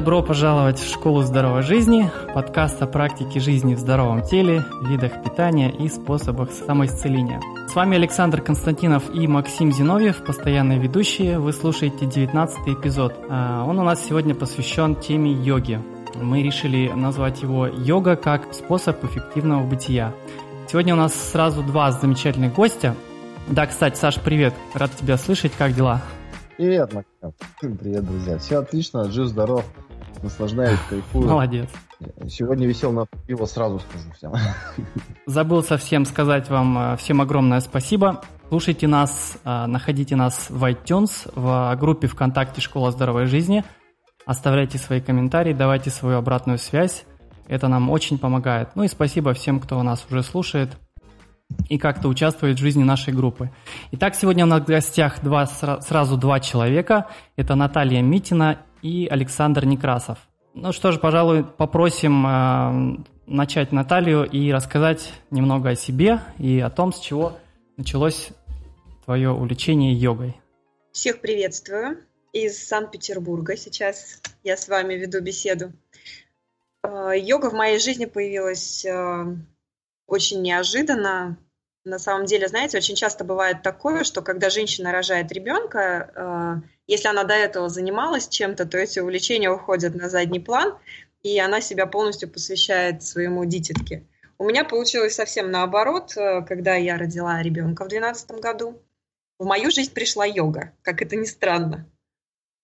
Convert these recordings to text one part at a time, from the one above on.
добро пожаловать в Школу здоровой жизни, подкаст о практике жизни в здоровом теле, видах питания и способах самоисцеления. С вами Александр Константинов и Максим Зиновьев, постоянные ведущие. Вы слушаете 19 эпизод. А, он у нас сегодня посвящен теме йоги. Мы решили назвать его «Йога как способ эффективного бытия». Сегодня у нас сразу два замечательных гостя. Да, кстати, Саш, привет. Рад тебя слышать. Как дела? Привет, Максим. Привет, друзья. Все отлично, жив, здоров, наслаждаюсь, кайфую. Молодец. Сегодня висел на пиво, сразу скажу всем. Забыл совсем сказать вам э, всем огромное спасибо. Слушайте нас, э, находите нас в iTunes, в группе ВКонтакте «Школа здоровой жизни». Оставляйте свои комментарии, давайте свою обратную связь. Это нам очень помогает. Ну и спасибо всем, кто нас уже слушает и как-то участвует в жизни нашей группы. Итак, сегодня у нас в гостях два, сразу два человека. Это Наталья Митина и Александр Некрасов. Ну что ж, пожалуй, попросим э, начать Наталью и рассказать немного о себе и о том, с чего началось твое увлечение йогой. Всех приветствую из Санкт-Петербурга. Сейчас я с вами веду беседу. Э, йога в моей жизни появилась э, очень неожиданно. На самом деле, знаете, очень часто бывает такое, что когда женщина рожает ребенка, если она до этого занималась чем-то, то эти увлечения уходят на задний план, и она себя полностью посвящает своему дитятке. У меня получилось совсем наоборот, э, когда я родила ребенка в 2012 году. В мою жизнь пришла йога, как это ни странно.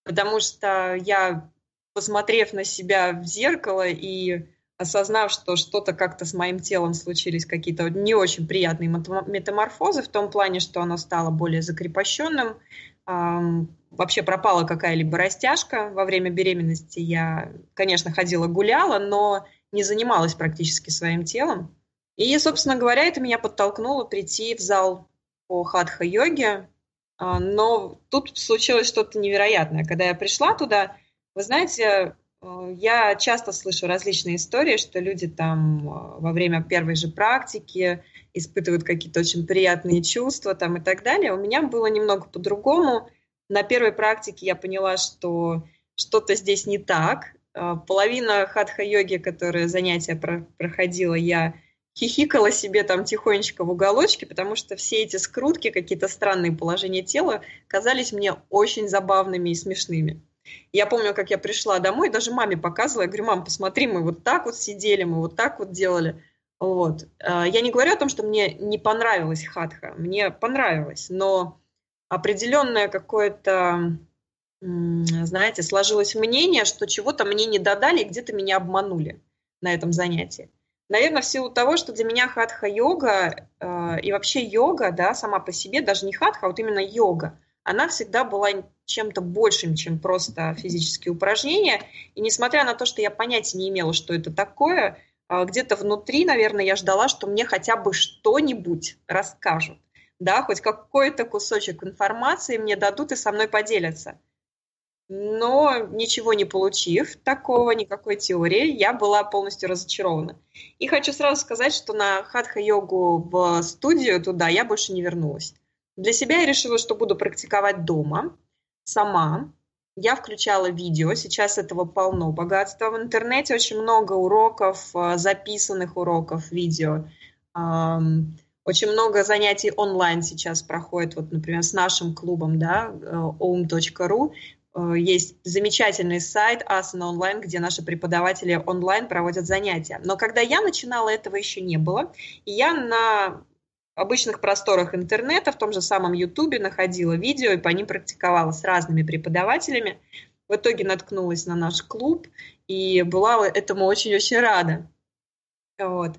Потому что я, посмотрев на себя в зеркало и осознав, что что-то как-то с моим телом случились какие-то не очень приятные метаморфозы в том плане, что оно стало более закрепощенным, вообще пропала какая-либо растяжка. Во время беременности я, конечно, ходила гуляла, но не занималась практически своим телом. И, собственно говоря, это меня подтолкнуло прийти в зал по хатха-йоге. А, но тут случилось что-то невероятное. Когда я пришла туда, вы знаете, я часто слышу различные истории, что люди там э, во время первой же практики испытывают какие-то очень приятные чувства там и так далее. У меня было немного по-другому. На первой практике я поняла, что что-то здесь не так. Э, половина хатха-йоги, которая занятия проходила, я хихикала себе там тихонечко в уголочке, потому что все эти скрутки, какие-то странные положения тела казались мне очень забавными и смешными. Я помню, как я пришла домой, даже маме показывала, я говорю, мам, посмотри, мы вот так вот сидели, мы вот так вот делали. Вот. А, я не говорю о том, что мне не понравилась хатха, мне понравилось, но определенное какое-то, знаете, сложилось мнение, что чего-то мне не додали где-то меня обманули на этом занятии. Наверное, в силу того, что для меня хатха-йога э, и вообще йога, да, сама по себе, даже не хатха, а вот именно йога, она всегда была чем-то большим, чем просто физические упражнения. И несмотря на то, что я понятия не имела, что это такое, а, где-то внутри, наверное, я ждала, что мне хотя бы что-нибудь расскажут. Да, хоть какой-то кусочек информации мне дадут и со мной поделятся. Но ничего не получив такого, никакой теории, я была полностью разочарована. И хочу сразу сказать, что на хатха-йогу в студию туда я больше не вернулась. Для себя я решила, что буду практиковать дома, сама. Я включала видео, сейчас этого полно богатства. В интернете очень много уроков, э, записанных уроков видео. Очень много занятий онлайн сейчас проходит, вот, например, с нашим клубом, да, om.ru. Э, есть замечательный сайт Asana Online, где наши преподаватели онлайн проводят занятия. Но когда я начинала, этого еще не было. И я на обычных просторах интернета, в том же самом Ютубе находила видео и по ним практиковала с разными преподавателями. В итоге наткнулась на наш клуб и была этому очень-очень рада. Вот.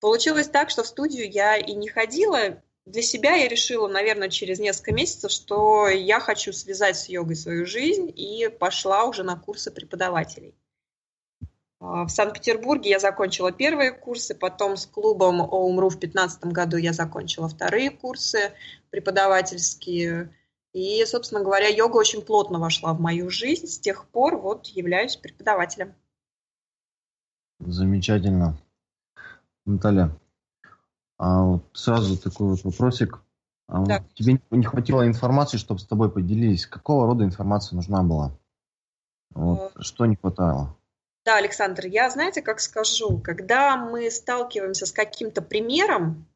Получилось так, что в студию я и не ходила. Для себя я решила, наверное, через несколько месяцев, что я хочу связать с йогой свою жизнь и пошла уже на курсы преподавателей. А, в Санкт-Петербурге я закончила первые курсы, потом с клубом ОУМРУ в 2015 году я закончила вторые курсы преподавательские. И, собственно говоря, йога очень плотно вошла в мою жизнь. С тех пор вот являюсь преподавателем. Замечательно. Наталья, а вот сразу такой вот вопросик. А да. вот тебе не хватило информации, чтобы с тобой поделились. Какого рода информация нужна была? Вот, что не хватало? Да, Александр, я, знаете, как скажу, когда мы сталкиваемся с каким-то примером,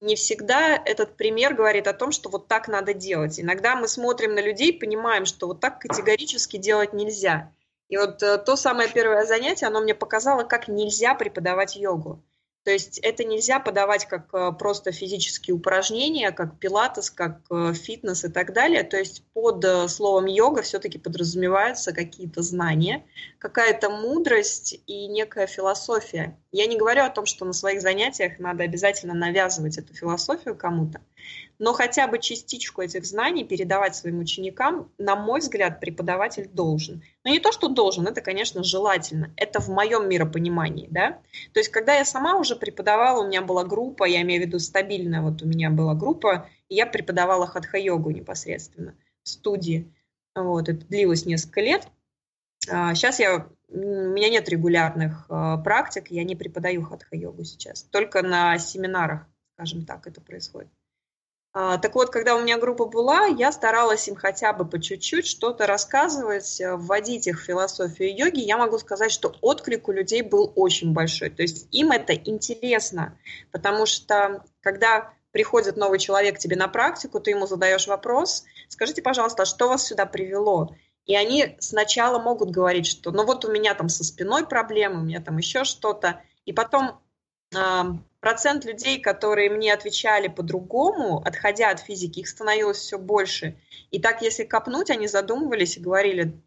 не всегда этот пример говорит о том, что вот так надо делать. Иногда мы смотрим на людей, понимаем, что вот так категорически делать нельзя. И вот э, то самое первое занятие, оно мне показало, как нельзя преподавать йогу. То есть это нельзя подавать как э, просто физические упражнения, как пилатес, как э, фитнес и так далее. То есть под э, словом йога все-таки подразумеваются какие-то знания, какая-то мудрость и некая философия. Я не говорю о том, что на своих занятиях надо обязательно навязывать эту философию кому-то, но хотя бы частичку этих знаний передавать своим ученикам, на мой взгляд, преподаватель должен. Но не то, что должен, это, конечно, желательно. Это в моем миропонимании, да. То есть, когда я сама уже преподавала, у меня была группа, я имею в виду стабильная, вот у меня была группа, и я преподавала хатха-йогу непосредственно в студии. Вот, это длилось несколько лет. Сейчас а, я, у меня нет регулярных а, практик, я не преподаю хатха-йогу сейчас. Только на семинарах, скажем так, это происходит. А, так вот, когда у меня группа была, я старалась им хотя бы по чуть-чуть что-то рассказывать, э, вводить их в философию йоги. Я могу сказать, что отклик у людей был очень большой. То есть им это интересно, потому что когда приходит новый человек тебе на практику, ты ему задаешь вопрос, скажите, пожалуйста, а что вас сюда привело? И они сначала могут говорить, что ну вот у меня там со спиной проблемы, у меня там еще что-то. И потом процент людей, которые мне отвечали по-другому, отходя от физики, их становилось все больше. И так, если копнуть, они задумывались и говорили,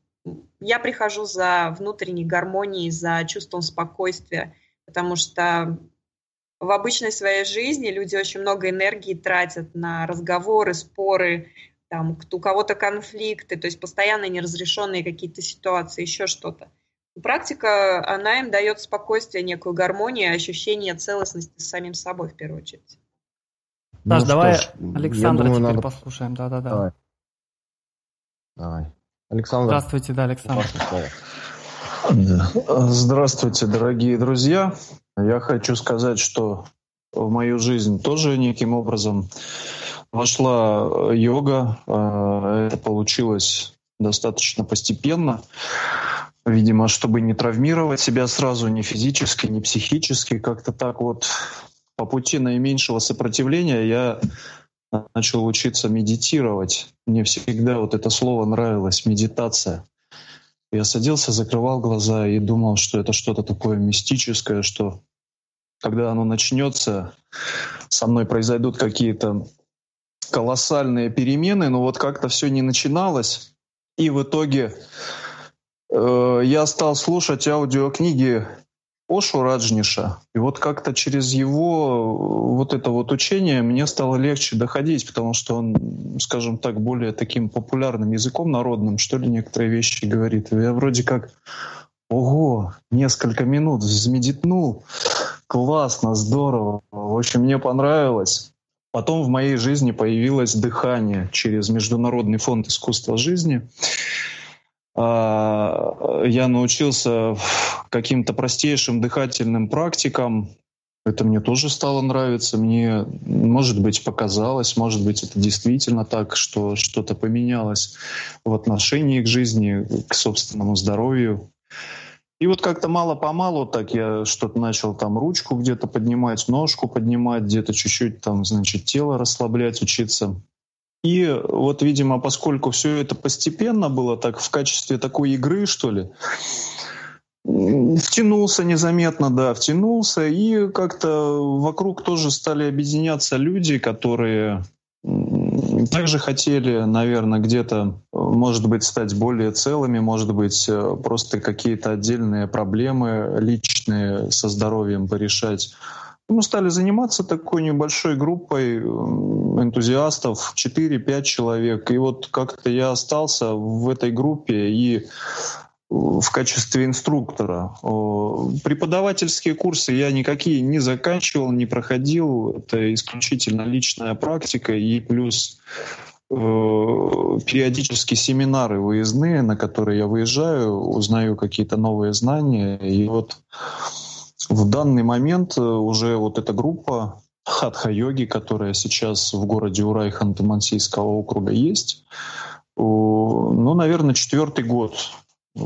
я прихожу за внутренней гармонией, за чувством спокойствия, потому что в обычной своей жизни люди очень много энергии тратят на разговоры, споры, там, у кого-то конфликты, то есть постоянно неразрешенные какие-то ситуации, еще что-то. Практика, она им дает спокойствие, некую гармонию, ощущение целостности с самим собой в первую очередь. Саш, ну, давай ж, Александра думаю, теперь надо... послушаем. Да-да-да. Давай. Давай. Александр. Здравствуйте, да, Александр. Здравствуйте, дорогие друзья. Я хочу сказать, что в мою жизнь тоже неким образом вошла йога. А, это получилось достаточно постепенно. Видимо, чтобы не травмировать себя сразу ни физически, ни психически, как-то так вот по пути наименьшего сопротивления я начал учиться медитировать. Мне всегда вот это слово нравилось, медитация. Я садился, закрывал глаза и думал, что это что-то такое мистическое, что когда оно начнется, со мной произойдут какие-то колоссальные перемены, но вот как-то все не начиналось. И в итоге Э, я стал слушать аудиокниги Ошу Раджниша. И вот как-то через его э, вот это вот учение мне стало легче доходить, потому что он, скажем так, более таким популярным языком народным, что ли, некоторые вещи говорит. Я вроде как, ого, несколько минут взмедитнул, классно, здорово. В общем, мне понравилось. Потом в моей жизни появилось дыхание через Международный фонд искусства жизни. А, я научился каким-то простейшим дыхательным практикам. Это мне тоже стало нравиться. Мне, может быть, показалось, может быть, это действительно так, что что-то поменялось в отношении к жизни, к собственному здоровью. И вот как-то мало-помалу так я что-то начал там ручку где-то поднимать, ножку поднимать, где-то чуть-чуть там, значит, тело расслаблять, учиться. И вот, видимо, поскольку все это постепенно было так в качестве такой игры, что ли, втянулся незаметно, да, втянулся, и как-то вокруг тоже стали объединяться люди, которые также хотели, наверное, где-то, может быть, стать более целыми, может быть, просто какие-то отдельные проблемы личные со здоровьем порешать. Мы стали заниматься такой небольшой группой энтузиастов, 4-5 человек. И вот как-то я остался в этой группе и в качестве инструктора. Преподавательские курсы я никакие не заканчивал, не проходил. Это исключительно личная практика и плюс э, периодически семинары выездные, на которые я выезжаю, узнаю какие-то новые знания. И вот в данный момент э, уже вот эта группа хатха-йоги, которая сейчас в городе Урай Ханты-Мансийского округа есть, ну, наверное, четвертый год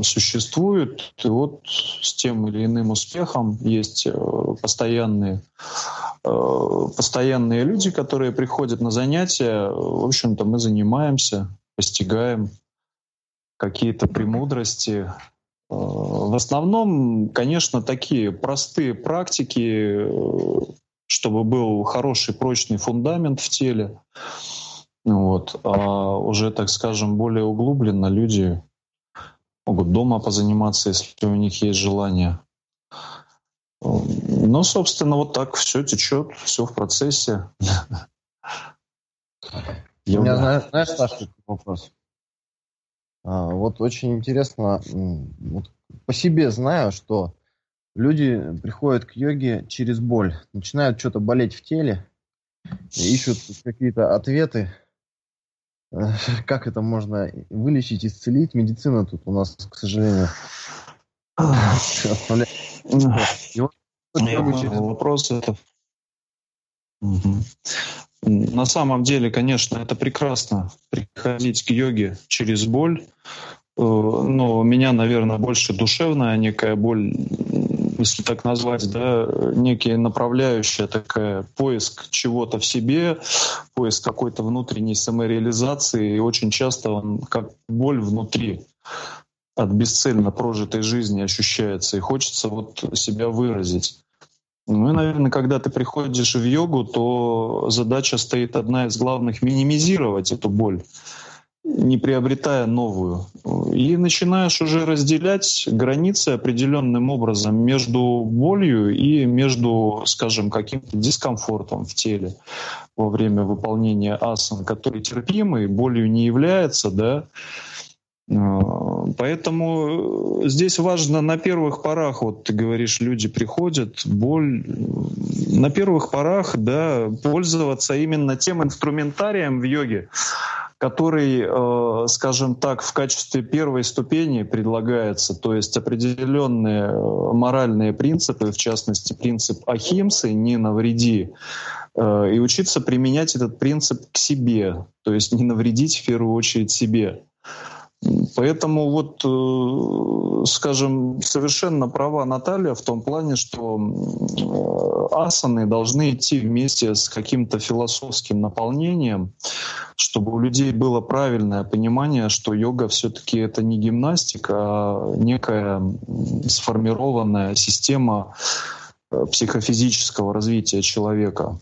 существует, и вот с тем или иным успехом есть э, постоянные, э, постоянные люди, которые приходят на занятия. В общем-то, мы занимаемся, постигаем какие-то премудрости. Э, в основном, конечно, такие простые практики, чтобы был хороший прочный фундамент в теле. Вот. А уже, так скажем, более углубленно люди могут дома позаниматься, если у них есть желание. Ну, собственно, вот так все течет, все в процессе. У меня, знаешь, знаешь какой вопрос? А, вот очень интересно, вот по себе знаю, что люди приходят к йоге через боль, начинают что-то болеть в теле, ищут какие-то ответы, как это можно вылечить, исцелить? Медицина тут у нас, к сожалению, Вопрос это. На самом деле, конечно, это прекрасно приходить к йоге через боль, э, но у меня, наверное, больше душевная некая боль если так назвать, да, некие направляющая такая поиск чего-то в себе, поиск какой-то внутренней самореализации, и очень часто он как боль внутри от бесцельно прожитой жизни ощущается, и хочется вот себя выразить. Ну и, наверное, когда ты приходишь в йогу, то задача стоит одна из главных — минимизировать эту боль не приобретая новую. И начинаешь уже разделять границы определенным образом между болью и между, скажем, каким-то дискомфортом в теле во время выполнения асан, который терпимый, болью не является, да, Поэтому здесь важно на первых порах, вот ты говоришь, люди приходят, боль, на первых порах, да, пользоваться именно тем инструментарием в йоге, который, э, скажем так, в качестве первой ступени предлагается, то есть определенные э, моральные принципы, в частности принцип ахимсы, не навреди, э, и учиться применять этот принцип к себе, то есть не навредить в первую очередь себе. Поэтому вот, э, скажем, совершенно права Наталья в том плане, что э, асаны должны идти вместе с каким-то философским наполнением, чтобы у людей было правильное понимание, что йога все-таки это не гимнастика, а некая сформированная система э, психофизического развития человека.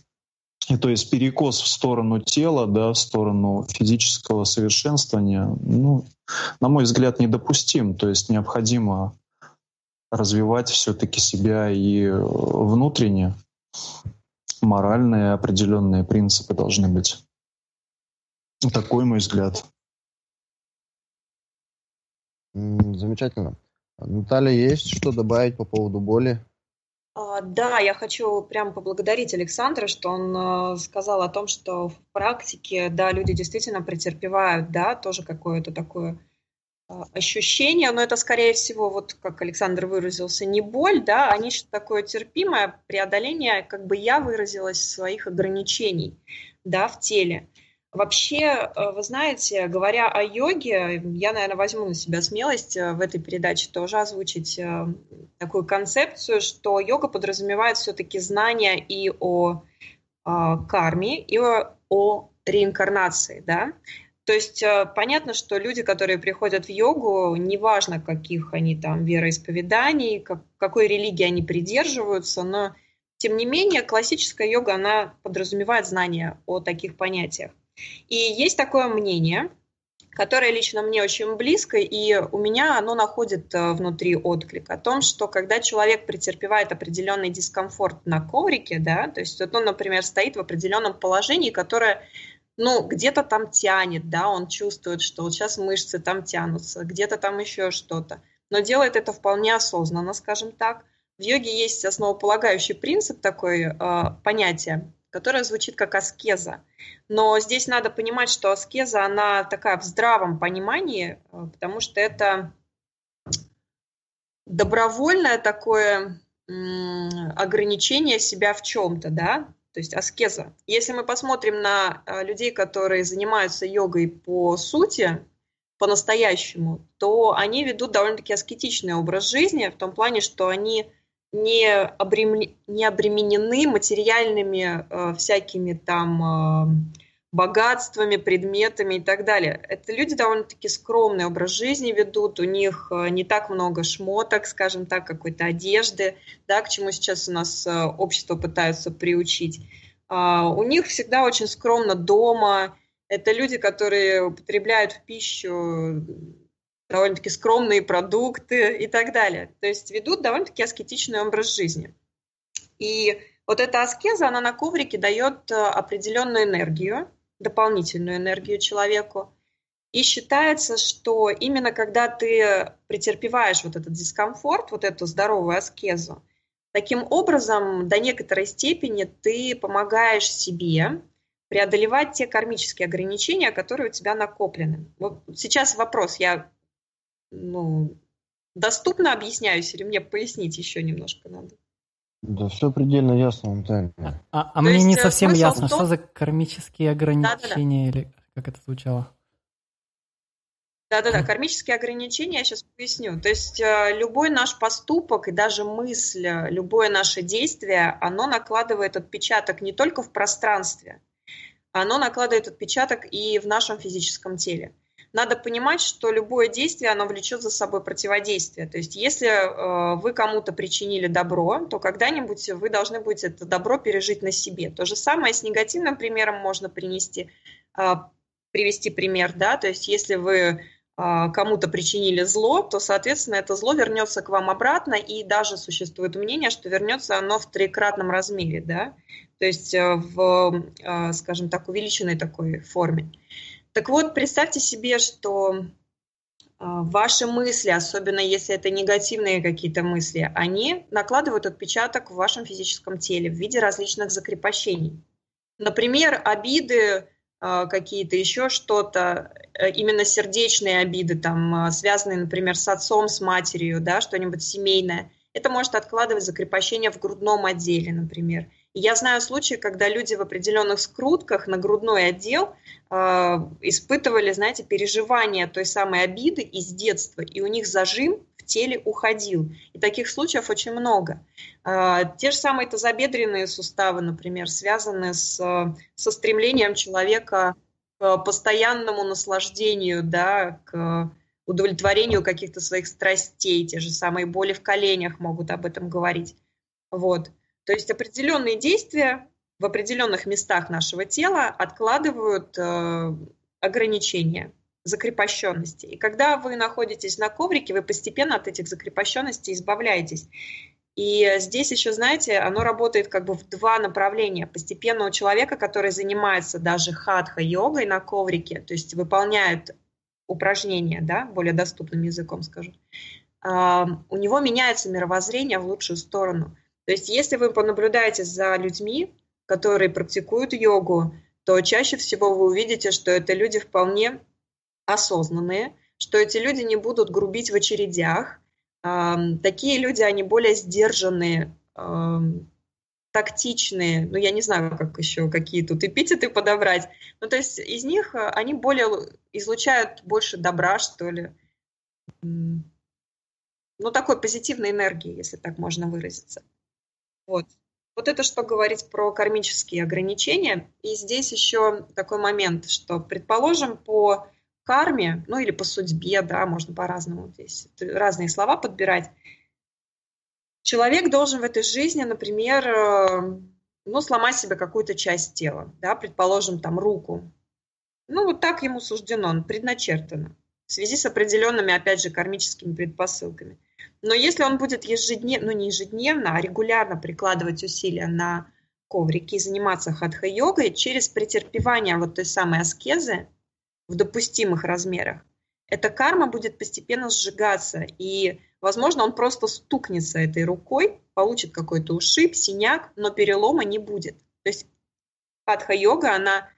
То есть перекос в сторону тела, да, в сторону физического совершенствования, ну, на мой взгляд, недопустим. То есть необходимо развивать все-таки себя и внутренне. Моральные определенные принципы должны быть. Такой мой взгляд. Замечательно. Наталья, есть что добавить по поводу боли? А, да, я хочу прямо поблагодарить Александра, что он э, сказал о том, что в практике, да, люди действительно претерпевают, да, тоже какое-то такое а, ощущение, но это, скорее всего, вот как Александр выразился, не боль, да, а нечто такое терпимое преодоление, как бы я выразилась, своих ограничений, да, в теле. Вообще, э, вы знаете, говоря о йоге, я, наверное, возьму на себя смелость э, в этой передаче тоже озвучить э, такую концепцию, что йога подразумевает все-таки знания и о карме, и о, реинкарнации, да. То есть понятно, что люди, которые приходят в йогу, неважно, каких они там вероисповеданий, как, какой религии они придерживаются, но тем не менее классическая йога, она подразумевает знания о таких понятиях. И есть такое мнение, которое лично мне очень близко, и у меня оно находит э, внутри отклик о том, что когда человек претерпевает определенный дискомфорт на коврике, да, то есть вот он, например, стоит в определенном положении, которое ну, где-то там тянет, да, он чувствует, что вот сейчас мышцы там тянутся, где-то там еще что-то, но делает это вполне осознанно, скажем так. В йоге есть основополагающий принцип такой, э, понятие которая звучит как аскеза. Но здесь надо понимать, что аскеза, она такая в здравом понимании, э, потому что это добровольное такое ограничение себя в чем-то, да, то есть аскеза. Если мы посмотрим на э, людей, которые занимаются йогой по сути, по-настоящему, то они ведут довольно-таки аскетичный образ жизни в том плане, что они не, обремен... не обременены материальными э, всякими там э, богатствами, предметами и так далее. Это люди довольно-таки скромный образ жизни ведут, у них э, не так много шмоток, скажем так, какой-то одежды, да, к чему сейчас у нас э, общество пытаются приучить. А, у них всегда очень скромно дома. Это люди, которые употребляют в пищу довольно-таки скромные продукты и так далее. То есть ведут довольно-таки аскетичный образ жизни. И вот эта аскеза, она на коврике дает э, определенную энергию, дополнительную энергию человеку. И считается, что именно когда ты претерпеваешь вот этот дискомфорт, вот эту здоровую аскезу, таким образом до некоторой степени ты помогаешь себе преодолевать те кармические ограничения, которые у тебя накоплены. Вот сейчас вопрос, я ну, доступно объясняюсь или мне пояснить еще немножко надо? Да, все предельно ясно, Антон. А, а, а мне есть, не э, совсем ясно, том... что за кармические ограничения да, да, да. или как это звучало? Да-да-да, кармические ограничения я сейчас поясню. То есть э, любой наш поступок и даже мысль, любое наше действие, оно накладывает отпечаток не только в пространстве, оно накладывает отпечаток и в нашем физическом теле надо понимать, что любое действие, оно влечет за собой противодействие. То есть если э, вы кому-то причинили добро, то когда-нибудь вы должны будете это добро пережить на себе. То же самое с негативным примером можно принести, э, привести пример, да, то есть если вы э, кому-то причинили зло, то, соответственно, это зло вернется к вам обратно, и даже существует мнение, что вернется оно в трикратном размере, да, то есть э, в, э, скажем так, увеличенной такой форме. Так вот, представьте себе, что а, ваши мысли, особенно если это негативные какие-то мысли, они накладывают отпечаток в вашем физическом теле в виде различных закрепощений. Например, обиды, а, какие-то еще что-то, э, именно сердечные обиды, там, а, связанные, например, с отцом, с матерью, да, что-нибудь семейное. Это может откладывать закрепощение в грудном отделе, например. Я знаю случаи, когда люди в определенных скрутках на грудной отдел э, испытывали, знаете, переживания той самой обиды из детства, и у них зажим в теле уходил. И таких случаев очень много. Э, те же самые тазобедренные суставы, например, связаны с, со стремлением человека к постоянному наслаждению, да, к удовлетворению каких-то своих страстей, те же самые боли в коленях могут об этом говорить. Вот. То есть определенные действия в определенных местах нашего тела откладывают э, ограничения, закрепощенности. И когда вы находитесь на коврике, вы постепенно от этих закрепощенностей избавляетесь. И здесь еще, знаете, оно работает как бы в два направления. Постепенно у человека, который занимается даже хатха-йогой на коврике, то есть выполняет упражнения, да, более доступным языком скажу, э, у него меняется мировоззрение в лучшую сторону – то есть если вы понаблюдаете за людьми, которые практикуют йогу, то чаще всего вы увидите, что это люди вполне осознанные, что эти люди не будут грубить в очередях. Такие люди, они более сдержанные, тактичные, ну, я не знаю, как еще какие тут эпитеты подобрать. Ну, то есть из них а, они более излучают больше добра, что ли. Ну, такой позитивной энергии, если так можно выразиться. Вот. Вот это что говорить про кармические ограничения. И здесь еще такой момент, что, предположим, по карме, ну или по судьбе, да, можно по-разному здесь разные слова подбирать. Человек должен в этой жизни, например, э, ну, сломать себе какую-то часть тела, да, предположим, там, руку. Ну, вот так ему суждено, предначертано в связи с определенными, опять же, кармическими предпосылками. Но если он будет ежедневно, ну не ежедневно, а регулярно прикладывать усилия на коврике и заниматься хатха-йогой через претерпевание вот той самой аскезы в допустимых размерах, эта карма будет постепенно сжигаться, и, возможно, он просто стукнется этой рукой, получит какой-то ушиб, синяк, но перелома не будет. То есть хатха-йога, она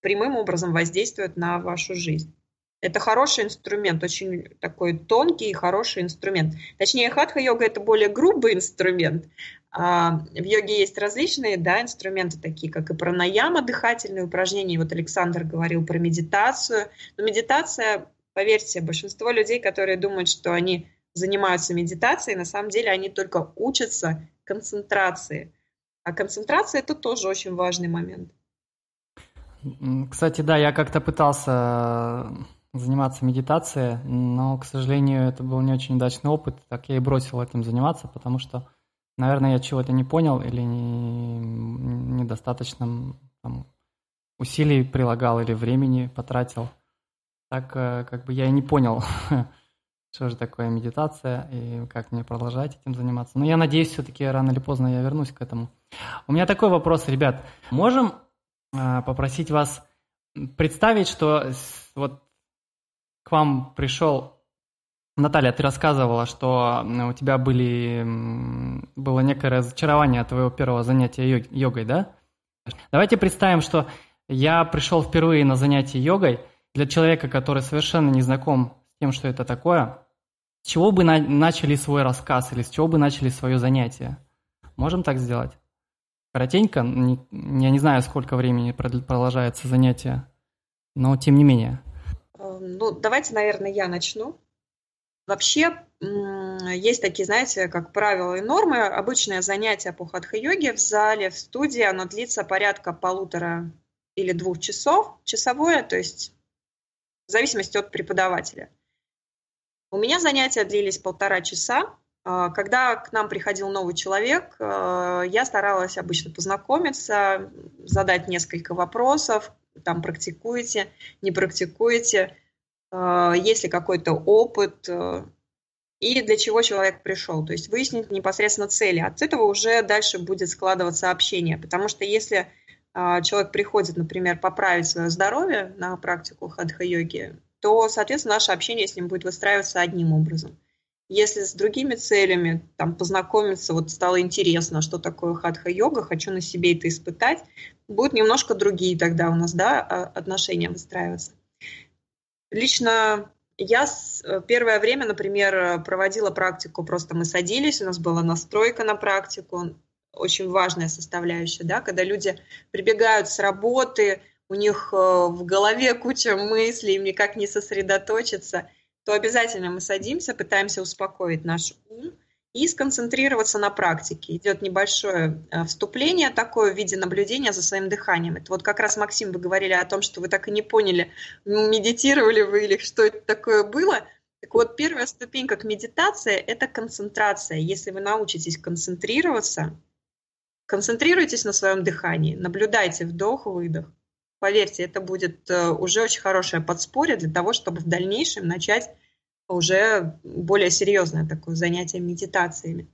прямым образом воздействует на вашу жизнь. Это хороший инструмент, очень такой тонкий и хороший инструмент. Точнее, хатха-йога – это более грубый инструмент. А в йоге есть различные да, инструменты, такие как и пранаяма, дыхательные упражнения. Вот Александр говорил про медитацию. Но медитация Поверьте, большинство людей, которые думают, что они занимаются медитацией, на самом деле они только учатся концентрации. А концентрация это тоже очень важный момент. Кстати, да, я как-то пытался заниматься медитацией, но, к сожалению, это был не очень удачный опыт, так я и бросил этим заниматься, потому что, наверное, я чего-то не понял или не, недостаточно там, усилий прилагал или времени потратил. Так э, как бы я и не понял, что же такое медитация и как мне продолжать этим заниматься. Но я надеюсь, все-таки рано или поздно я вернусь к этому. У меня такой вопрос, ребят. Можем э, попросить вас представить, что вот вам пришел Наталья, ты рассказывала, что у тебя были, было некое разочарование от твоего первого занятия йогой, да? Давайте представим, что я пришел впервые на занятие йогой для человека, который совершенно не знаком с тем, что это такое. С чего бы на начали свой рассказ или с чего бы начали свое занятие? Можем так сделать? Коротенько, я не знаю, сколько времени продолжается занятие, но тем не менее. Ну, давайте, наверное, я начну. Вообще, есть такие, знаете, как правила и нормы. Обычное занятие по хатха-йоге в зале, в студии, оно длится порядка полутора или двух часов, часовое, то есть в зависимости от преподавателя. У меня занятия длились полтора часа. А, когда к нам приходил новый человек, а, я старалась обычно познакомиться, задать несколько вопросов, там практикуете, не практикуете, есть ли какой-то опыт э, и для чего человек пришел. То есть выяснить непосредственно цели. От этого уже дальше будет складываться общение. Потому что если э, человек приходит, например, поправить свое здоровье на практику хадха-йоги, то, соответственно, наше общение с ним будет выстраиваться одним образом. Если с другими целями, там, познакомиться, вот стало интересно, что такое хатха-йога, хочу на себе это испытать, будут немножко другие тогда у нас, да, а, отношения выстраиваться. Лично я э, первое время, например, проводила практику, просто мы садились, у нас была настройка на практику, очень важная составляющая, да, когда люди прибегают с работы, у них э, в голове куча мыслей, им никак не сосредоточиться – то обязательно мы садимся, пытаемся успокоить наш ум и сконцентрироваться на практике. Идет небольшое э, вступление такое в виде наблюдения за своим дыханием. Это вот как раз, Максим, вы говорили о том, что вы так и не поняли, медитировали вы или что это такое было. Так вот, первая ступенька к медитации – это концентрация. Если вы научитесь концентрироваться, концентрируйтесь на своем дыхании, наблюдайте вдох-выдох. Поверьте, это будет э, уже очень хорошее подспорье для того, чтобы в дальнейшем начать уже более серьезное такое занятие медитациями.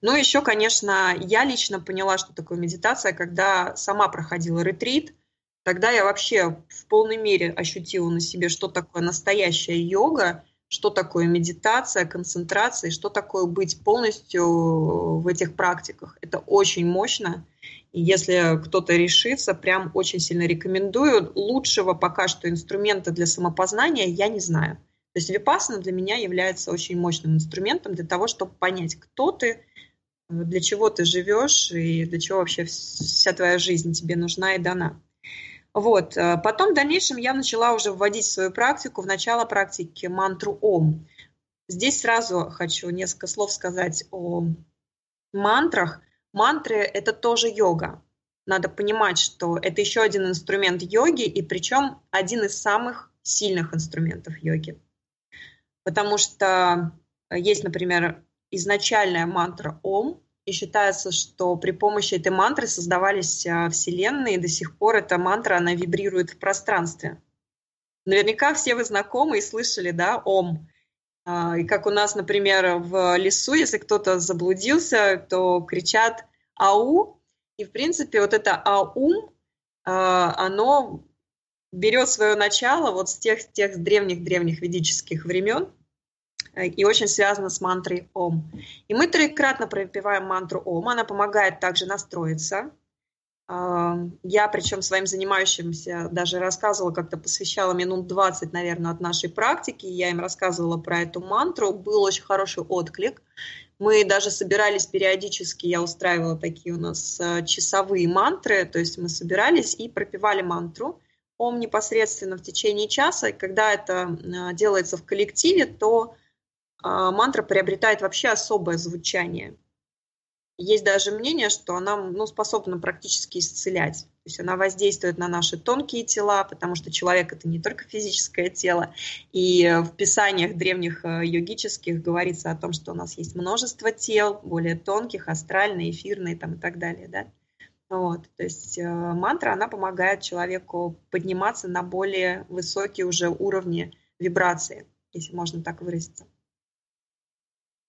Ну, еще, конечно, я лично поняла, что такое медитация, когда сама проходила ретрит. Тогда я вообще в полной мере ощутила на себе, что такое настоящая йога, что такое медитация, концентрация, что такое быть полностью в этих практиках. Это очень мощно. И если кто-то решится, прям очень сильно рекомендую. Лучшего пока что инструмента для самопознания я не знаю. То есть випассана для меня является очень мощным инструментом для того, чтобы понять, кто ты, для чего ты живешь и для чего вообще вся твоя жизнь тебе нужна и дана. Вот. Э, потом в дальнейшем я начала уже вводить в свою практику, в начало практики мантру Ом. Здесь сразу хочу несколько слов сказать о мантрах. Мантры – это тоже йога. Надо понимать, что это еще один инструмент йоги, и причем один из самых сильных инструментов йоги. Потому что есть, например, изначальная мантра Ом, и считается, что при помощи этой мантры создавались а, вселенные, и до сих пор эта мантра, она вибрирует в пространстве. Наверняка все вы знакомы и слышали, да, Ом. А, и как у нас, например, в лесу, если кто-то заблудился, то кричат «Ау!». И, в принципе, вот это «Аум», а, оно берет свое начало вот с тех, тех древних-древних ведических времен э, и очень связано с мантрой Ом. И мы трехкратно пропеваем мантру Ом, она помогает также настроиться, я, причем своим занимающимся, даже рассказывала, как-то посвящала минут 20, наверное, от нашей практики. Я им рассказывала про эту мантру. Был очень хороший отклик. Мы даже собирались периодически, я устраивала такие у нас э, часовые мантры, то есть мы собирались и пропевали мантру ом непосредственно в течение часа. И когда это делается в коллективе, то мантра приобретает вообще особое звучание. Есть даже мнение, что она ну, способна практически исцелять. То есть она воздействует на наши тонкие тела, потому что человек это не только физическое тело. И в писаниях древних э, йогических говорится о том, что у нас есть множество тел, более тонких, астральные, эфирные там, и так далее. Да? Вот, то есть э, мантра, она помогает человеку подниматься на более высокие уже уровни вибрации, если можно так выразиться.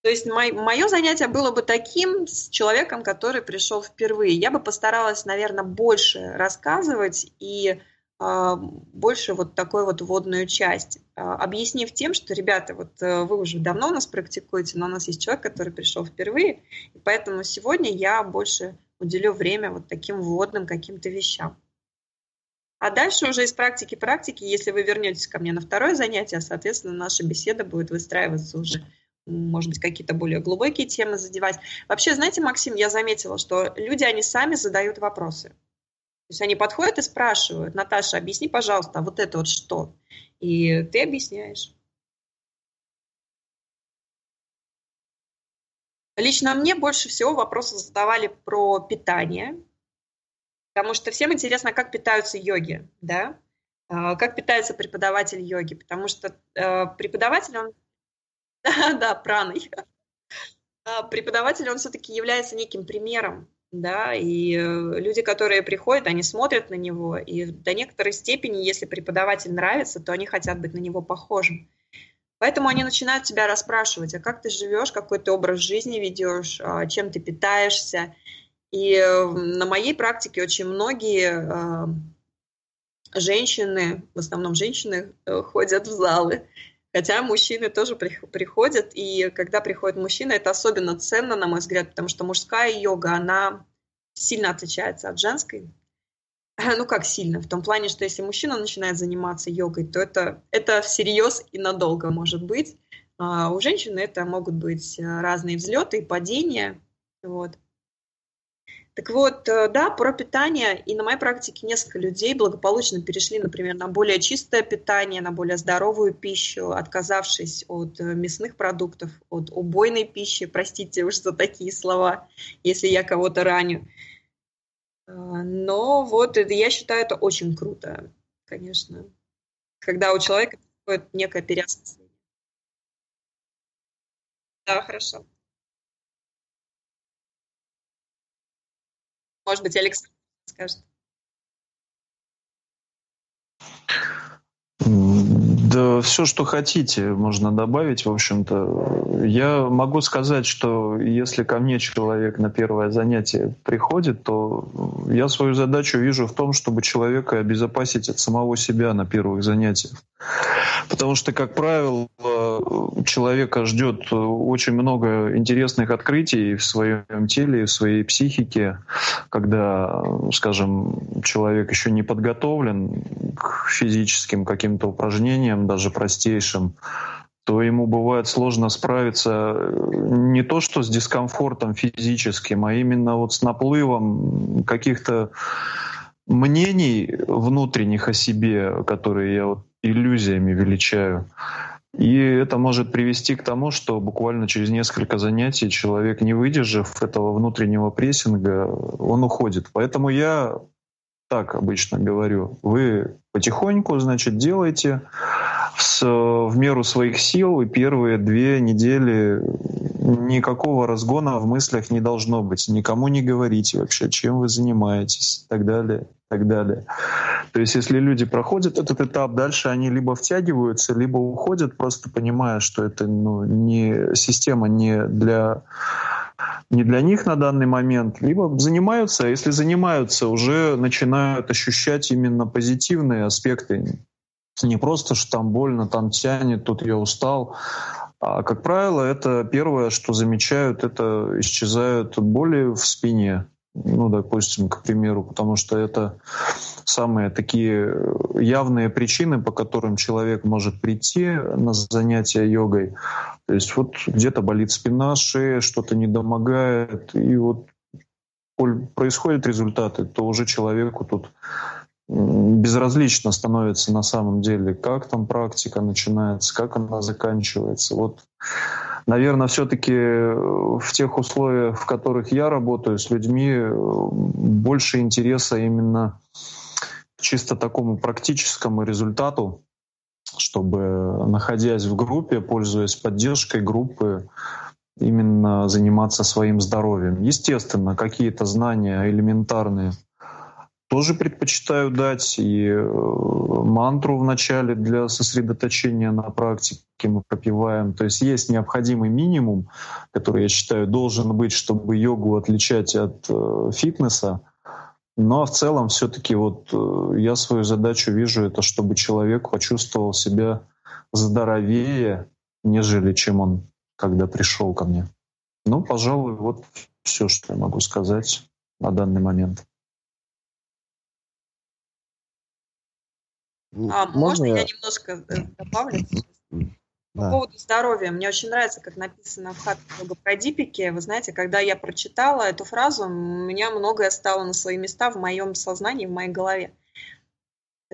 То есть мое занятие было бы таким с человеком, который пришел впервые. Я бы постаралась, наверное, больше рассказывать и э, больше вот такой вот вводную часть, э, объяснив тем, что, ребята, вот э, вы уже давно у нас практикуете, но у нас есть человек, который пришел впервые, и поэтому сегодня я больше уделю время вот таким вводным каким-то вещам. А дальше уже из практики практики, если вы вернетесь ко мне на второе занятие, соответственно, наша беседа будет выстраиваться уже может быть, какие-то более глубокие темы задевать. Вообще, знаете, Максим, я заметила, что люди, они сами задают вопросы. То есть они подходят и спрашивают, Наташа, объясни, пожалуйста, а вот это вот что? И ты объясняешь. Лично мне больше всего вопросы задавали про питание, потому что всем интересно, как питаются йоги, да? А, как питается преподаватель йоги, потому что э, преподаватель, он да, да, праной. А преподаватель, он все-таки является неким примером, да, и э, люди, которые приходят, они смотрят на него, и до некоторой степени, если преподаватель нравится, то они хотят быть на него похожим. Поэтому они начинают тебя расспрашивать, а как ты живешь, какой ты образ жизни ведешь, а чем ты питаешься. И э, на моей практике очень многие э, женщины, в основном женщины, ходят в залы Хотя мужчины тоже приходят, и когда приходит мужчина, это особенно ценно, на мой взгляд, потому что мужская йога, она сильно отличается от женской. Ну как сильно? В том плане, что если мужчина начинает заниматься йогой, то это, это всерьез и надолго может быть. А у женщины это могут быть э, разные взлеты и падения. Вот. Так вот, э, да, про питание. И на моей практике несколько людей благополучно перешли, например, на более чистое питание, на более здоровую пищу, отказавшись от э, мясных продуктов, от убойной пищи. Простите уж за такие слова, если я кого-то раню. Э, но вот я считаю это очень круто, конечно, когда у человека происходит некое переосмысление. Да, хорошо. Может быть, Александр скажет. Да, все, что хотите, можно добавить, в общем-то. Я могу сказать, что если ко мне человек на первое занятие приходит, то я свою задачу вижу в том, чтобы человека обезопасить от самого себя на первых занятиях. Потому что, как правило, человека ждет очень много интересных открытий в своем теле, в своей психике, когда, скажем, человек еще не подготовлен к физическим каким-то упражнениям, даже простейшим, то ему бывает сложно справиться не то что с дискомфортом физическим, а именно вот с наплывом каких-то мнений внутренних о себе, которые я вот иллюзиями величаю. И это может привести к тому, что буквально через несколько занятий человек, не выдержав этого внутреннего прессинга, он уходит. Поэтому я так обычно говорю. Вы потихоньку, значит, делайте с, в меру своих сил, и первые две недели никакого разгона в мыслях не должно быть. Никому не говорите вообще, чем вы занимаетесь и так далее, и так далее. То есть если люди проходят этот этап, дальше они либо втягиваются, либо уходят, просто понимая, что это ну, не система не для не для них на данный момент, либо занимаются, а если занимаются, уже начинают ощущать именно позитивные аспекты. Не просто, что там больно, там тянет, тут я устал. А, как правило, это первое, что замечают, это исчезают боли в спине, ну, допустим, к примеру, потому что это самые такие явные причины, по которым человек может прийти на занятия йогой. То есть вот где-то болит спина, шея, что-то не домогает, и вот происходят результаты, то уже человеку тут безразлично становится на самом деле, как там практика начинается, как она заканчивается. Вот, наверное, все-таки в тех условиях, в которых я работаю с людьми, больше интереса именно чисто такому практическому результату, чтобы, находясь в группе, пользуясь поддержкой группы, именно заниматься своим здоровьем. Естественно, какие-то знания элементарные тоже предпочитаю дать. И э, мантру в начале для сосредоточения на практике мы пропиваем. То есть есть необходимый минимум, который, я считаю, должен быть, чтобы йогу отличать от э, фитнеса. Но в целом все-таки вот э, я свою задачу вижу, это чтобы человек почувствовал себя здоровее, нежели чем он когда пришел ко мне. Ну, пожалуй, вот все, что я могу сказать на данный момент. А, можно, можно я немножко э, добавлю? По поводу здоровья. Мне очень нравится, как написано в Хатха Прадипике. Вы знаете, когда я прочитала эту фразу, у меня многое стало на свои места в моем сознании, в моей голове.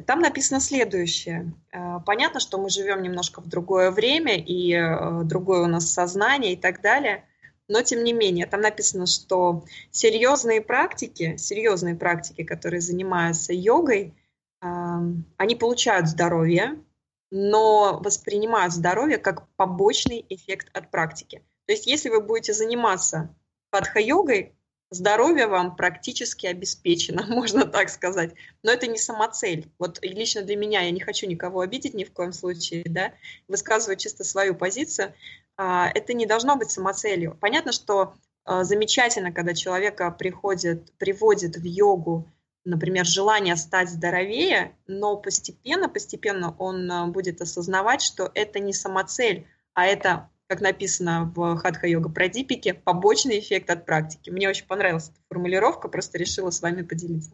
Там написано следующее. Э, понятно, что мы живем немножко в другое время, и э, другое у нас сознание и так далее. Но тем не менее, там написано, что серьезные практики, серьезные практики, которые занимаются йогой, они получают здоровье, но воспринимают здоровье как побочный эффект от практики. То есть если вы будете заниматься падха-йогой, здоровье вам практически обеспечено, можно так сказать. Но это не самоцель. Вот лично для меня, я не хочу никого обидеть ни в коем случае, да, высказываю чисто свою позицию, а, это не должно быть самоцелью. Понятно, что а, замечательно, когда человека приходит, приводит в йогу например, желание стать здоровее, но постепенно, постепенно он э, будет осознавать, что это не самоцель, а это, как написано в Хатха-йога Прадипике, побочный эффект от практики. Мне очень понравилась эта формулировка, просто решила с вами поделиться.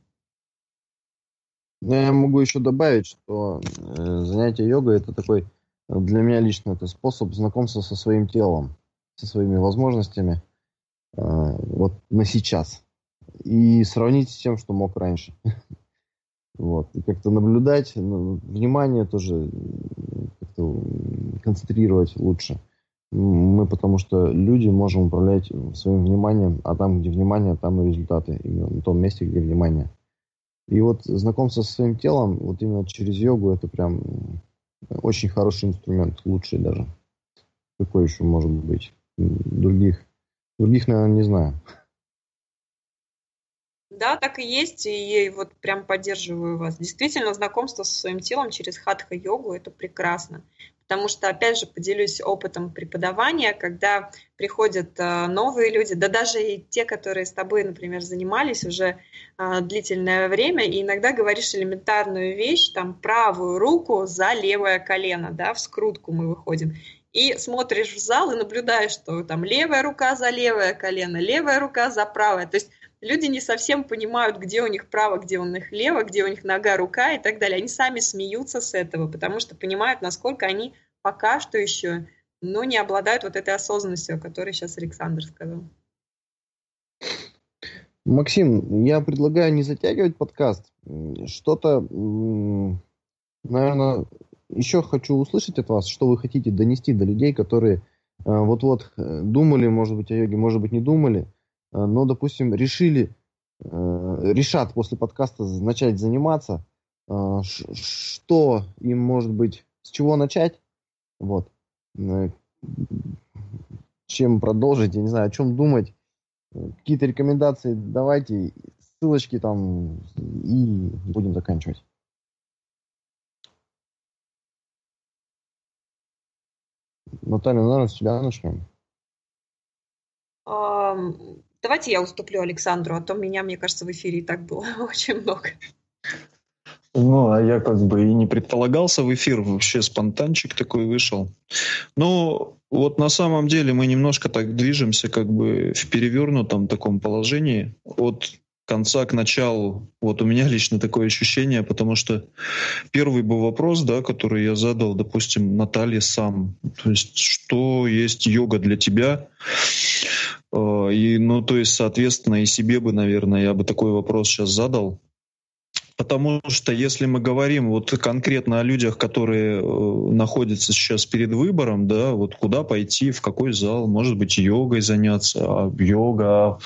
Ну, я могу еще добавить, что э, занятие йогой это такой, для меня лично это способ знакомства со своим телом, со своими возможностями, э, вот на сейчас и сравнить с тем, что мог раньше. Вот. И как-то наблюдать, ну, внимание тоже как-то концентрировать лучше. Мы потому что люди можем управлять своим вниманием, а там, где внимание, там и результаты. Именно на том месте, где внимание. И вот знакомство со своим телом, вот именно через йогу, это прям очень хороший инструмент, лучший даже. Какой еще может быть? Других, других, наверное, не знаю. Да, так и есть, и вот прям поддерживаю вас. Действительно, знакомство со своим телом через хатха-йогу – это прекрасно. Потому что, опять же, поделюсь опытом преподавания, когда приходят э, новые люди, да даже и те, которые с тобой, например, занимались уже э, длительное время, и иногда говоришь элементарную вещь, там, правую руку за левое колено, да, в скрутку мы выходим и смотришь в зал и наблюдаешь, что там левая рука за левое колено, левая рука за правое. То есть люди не совсем понимают, где у них право, где у них лево, где у них нога, рука и так далее. Они сами смеются с этого, потому что понимают, насколько они пока что еще но не обладают вот этой осознанностью, о которой сейчас Александр сказал. Максим, я предлагаю не затягивать подкаст. Что-то, наверное, еще хочу услышать от вас, что вы хотите донести до людей, которые э, вот-вот э, думали, может быть, о йоге, может быть, не думали, но, допустим, решили, э, решат после подкаста начать заниматься, э, что им может быть, с чего начать, вот, чем продолжить, я не знаю, о чем думать, какие-то рекомендации давайте, ссылочки там, и будем заканчивать. Наталья, наверное, с тебя начнем. Давайте я уступлю Александру, а то меня, мне кажется, в эфире и так было очень много. Ну, а я как бы и не предполагался в эфир, вообще спонтанчик такой вышел. Ну, вот на самом деле мы немножко так движемся как бы в перевернутом таком положении от конца к началу. Вот у меня лично такое ощущение, потому что первый был вопрос, да, который я задал, допустим, Наталье сам. То есть, что есть йога для тебя? Э, и, ну, то есть, соответственно, и себе бы, наверное, я бы такой вопрос сейчас задал. Потому что если мы говорим вот конкретно о людях, которые э, находятся сейчас перед выбором, да, вот куда пойти, в какой зал, может быть, йогой заняться, а йога,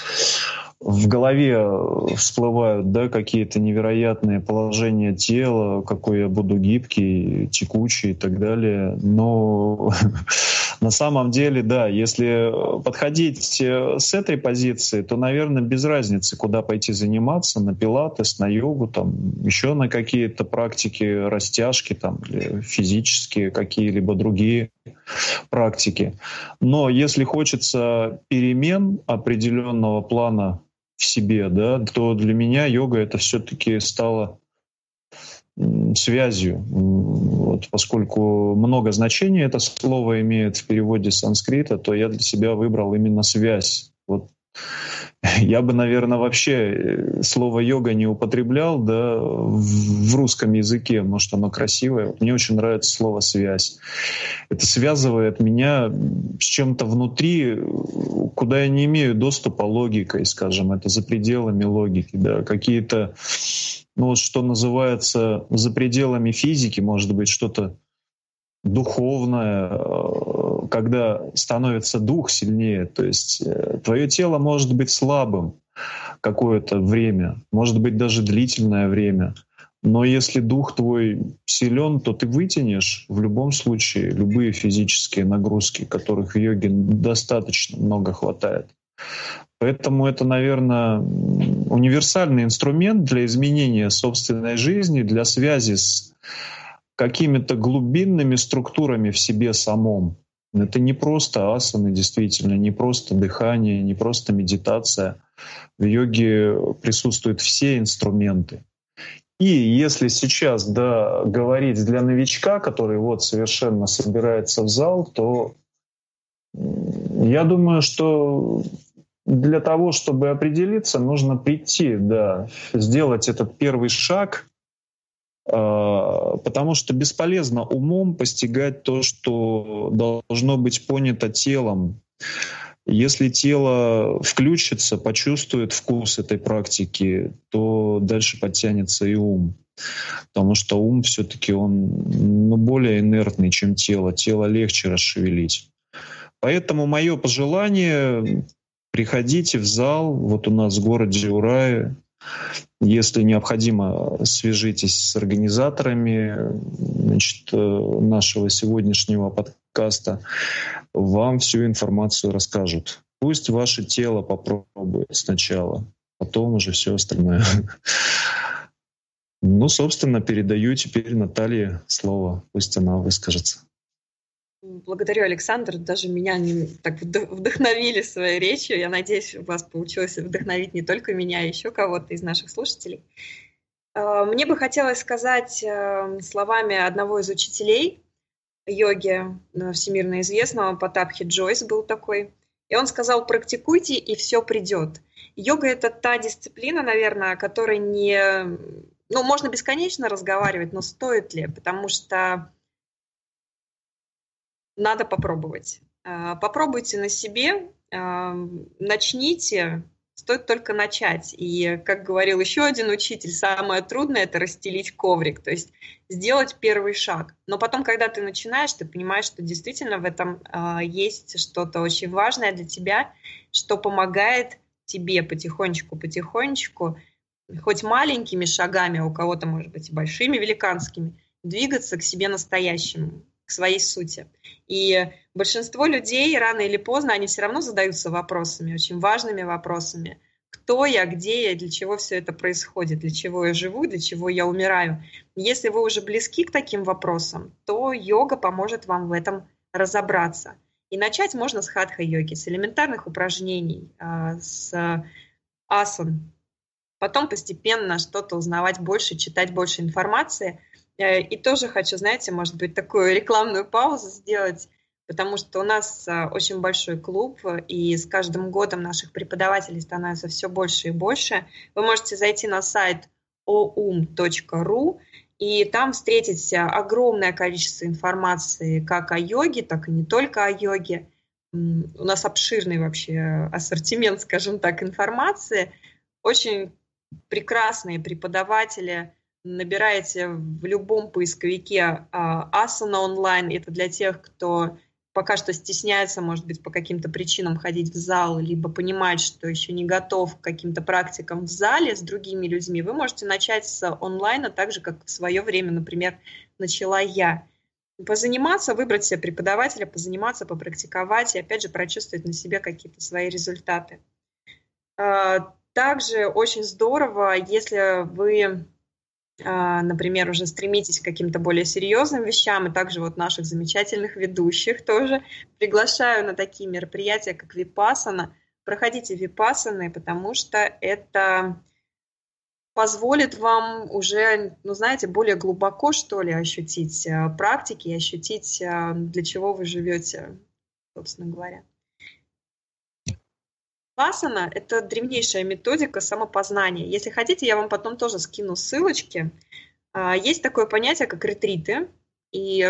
в голове всплывают да, какие-то невероятные положения тела, какой я буду гибкий, текучий и так далее. Но на самом деле, да, если подходить э, с этой позиции, то, наверное, без разницы, куда пойти заниматься, на пилатес, на йогу, там, еще на какие-то практики, растяжки, там, физические какие-либо другие практики. Но если хочется перемен определенного плана в себе, да, то для меня йога это все-таки стало связью. Вот, поскольку много значений это слово имеет в переводе с санскрита, то я для себя выбрал именно связь. Вот я бы, наверное, вообще э, слово йога не употреблял да, в русском языке, может, оно красивое. Мне очень нравится слово связь. Это связывает меня с чем-то внутри, куда я не имею доступа логикой, скажем, это за пределами логики, да, какие-то, ну вот что называется, за пределами физики, может быть, что-то духовное, э, когда становится дух сильнее, то есть э, твое тело может быть слабым какое-то время, может быть даже длительное время, но если дух твой силен, то ты вытянешь в любом случае любые физические нагрузки, которых в йоге достаточно много хватает. Поэтому это, наверное, универсальный инструмент для изменения собственной жизни, для связи с какими-то глубинными структурами в себе самом. Это не просто асаны, действительно, не просто дыхание, не просто медитация. В йоге присутствуют все инструменты. И если сейчас да, говорить для новичка, который вот совершенно собирается в зал, то я думаю, что для того, чтобы определиться, нужно прийти, да, сделать этот первый шаг, потому что бесполезно умом постигать то, что должно быть понято телом. Если тело включится, почувствует вкус этой практики, то дальше подтянется и ум. Потому что ум все-таки он ну, более инертный, чем тело. Тело легче расшевелить. Поэтому мое пожелание приходите в зал. Вот у нас в городе Урае если необходимо, свяжитесь с организаторами значит, э, нашего сегодняшнего подкаста. Вам всю информацию расскажут. Пусть ваше тело попробует сначала, потом уже все остальное. Ну, собственно, передаю теперь Наталье слово. Пусть она выскажется. Благодарю, Александр. Даже меня не так вдохновили своей речью. Я надеюсь, у вас получилось вдохновить не только меня, а еще кого-то из наших слушателей. А, мне бы хотелось сказать э, словами одного из учителей йоги, э, всемирно известного, Потапхи Джойс был такой. И он сказал, практикуйте, и все придет. Йога – это та дисциплина, наверное, о которой не... Ну, можно бесконечно разговаривать, но стоит ли? Потому что надо попробовать. А, попробуйте на себе, а, начните, стоит только начать. И, как говорил еще один учитель, самое трудное – это расстелить коврик, то есть сделать первый шаг. Но потом, когда ты начинаешь, ты понимаешь, что действительно в этом а, есть что-то очень важное для тебя, что помогает тебе потихонечку-потихонечку, хоть маленькими шагами, у кого-то, может быть, и большими, великанскими, двигаться к себе настоящему, к своей сути. И большинство людей рано или поздно, они все равно задаются вопросами, очень важными вопросами. Кто я, где я, для чего все это происходит, для чего я живу, для чего я умираю. Если вы уже близки к таким вопросам, то йога поможет вам в этом разобраться. И начать можно с хатха-йоги, с элементарных упражнений, а, с асан. Потом постепенно что-то узнавать больше, читать больше информации – и тоже хочу, знаете, может быть, такую рекламную паузу сделать, потому что у нас э, очень большой клуб, и с каждым годом наших преподавателей становится все больше и больше. Вы можете зайти на сайт oum.ru и там встретить огромное количество информации как о йоге, так и не только о йоге. У нас обширный вообще ассортимент, скажем так, информации. Очень прекрасные преподаватели – набираете в любом поисковике Asana онлайн. Это для тех, кто пока что стесняется, может быть, по каким-то причинам ходить в зал, либо понимает, что еще не готов к каким-то практикам в зале с другими людьми, вы можете начать с онлайна, так же, как в свое время, например, начала я. Позаниматься, выбрать себе преподавателя, позаниматься, попрактиковать и, опять же, прочувствовать на себе какие-то свои результаты. А, также очень здорово, если вы а, например, уже стремитесь к каким-то более серьезным вещам, и также вот наших замечательных ведущих тоже приглашаю на такие мероприятия, как Випасана. Проходите Випасаны, потому что это позволит вам уже, ну, знаете, более глубоко, что ли, ощутить а, практики, ощутить, а, для чего вы живете, собственно говоря. Випассана – это древнейшая методика самопознания. Если хотите, я вам потом тоже скину ссылочки. А, есть такое понятие, как ретриты. И